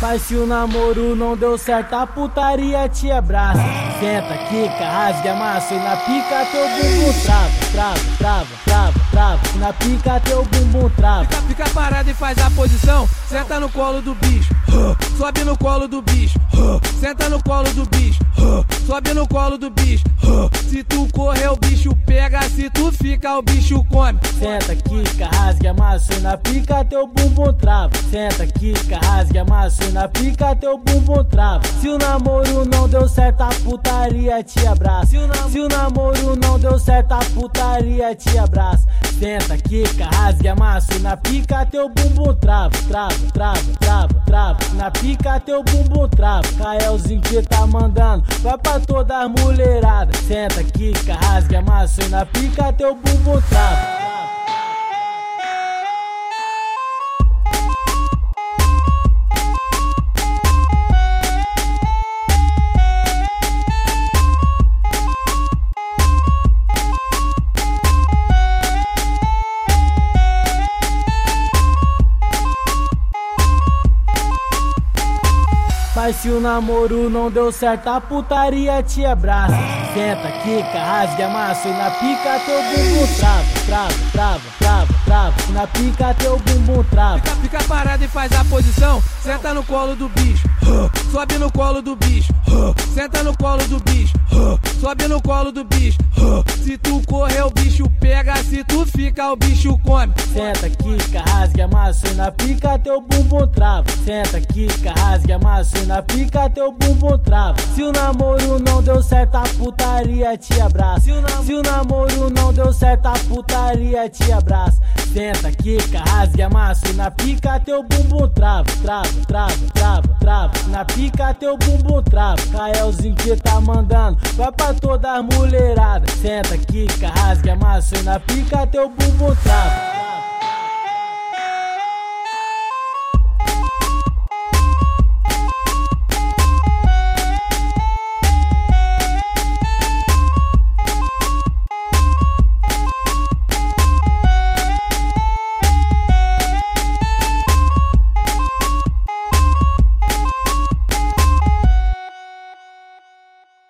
Mas se o namoro não deu certo, a putaria te abraça. Senta, quica, rasga, amassa e na pica teu bumbum trava, trava, trava, trava, trava. Na pica teu bumbum trava. Fica, fica parado e faz a posição. Senta no colo do bicho, sobe no colo do bicho, senta no colo do bicho, sobe no colo do bicho. Se tu correr, o bicho pega, se tu fica, o bicho come. Senta, quica, rasga, e na pica teu bumbum trava. Senta, quica, rasga, e na pica teu bumbum trava. Se o namoro não deu certo, a putaria te abraça. Se o, nam se o namoro não deu certo, a putaria te abraça. Senta, quica, rasga, e na pica teu bumbum trava, trava, trava, trava, trava. Na pica teu bumbum trava. Caelzinho que tá mandando, vai pra toda mulherada. Senta, quica, rasga, amassa e na pica teu bumbum trava. Mas se o namoro não deu certo, a putaria te abraça. Senta, quica, rasga, amassa e na pica teu bumbum trava, trava, trava, trava, trava. Na pica teu bumbum trava. Fica, fica parado e faz a posição. Senta no colo do bicho, sobe no colo do bicho, senta no colo do bicho, sobe no colo do bicho. Se tu correr, se tu fica, o bicho come. Senta, quica, rasga, amassa e na pica teu bumbum trava. Senta, quica, rasga, amassa e na pica teu bumbum trava. Se o namoro não deu certo, a putaria te abraça. Se o, nam se o namoro não deu certo, a putaria te abraça. Senta, quica, rasga, amassa e na pica teu bumbum trava, trava, trava, trava, trava. Na pica teu bumbum trava. Caelzinho que tá mandando, vai pra toda mulherada. Senta, quica, rasga, amassa e na pica teu bumbum trava.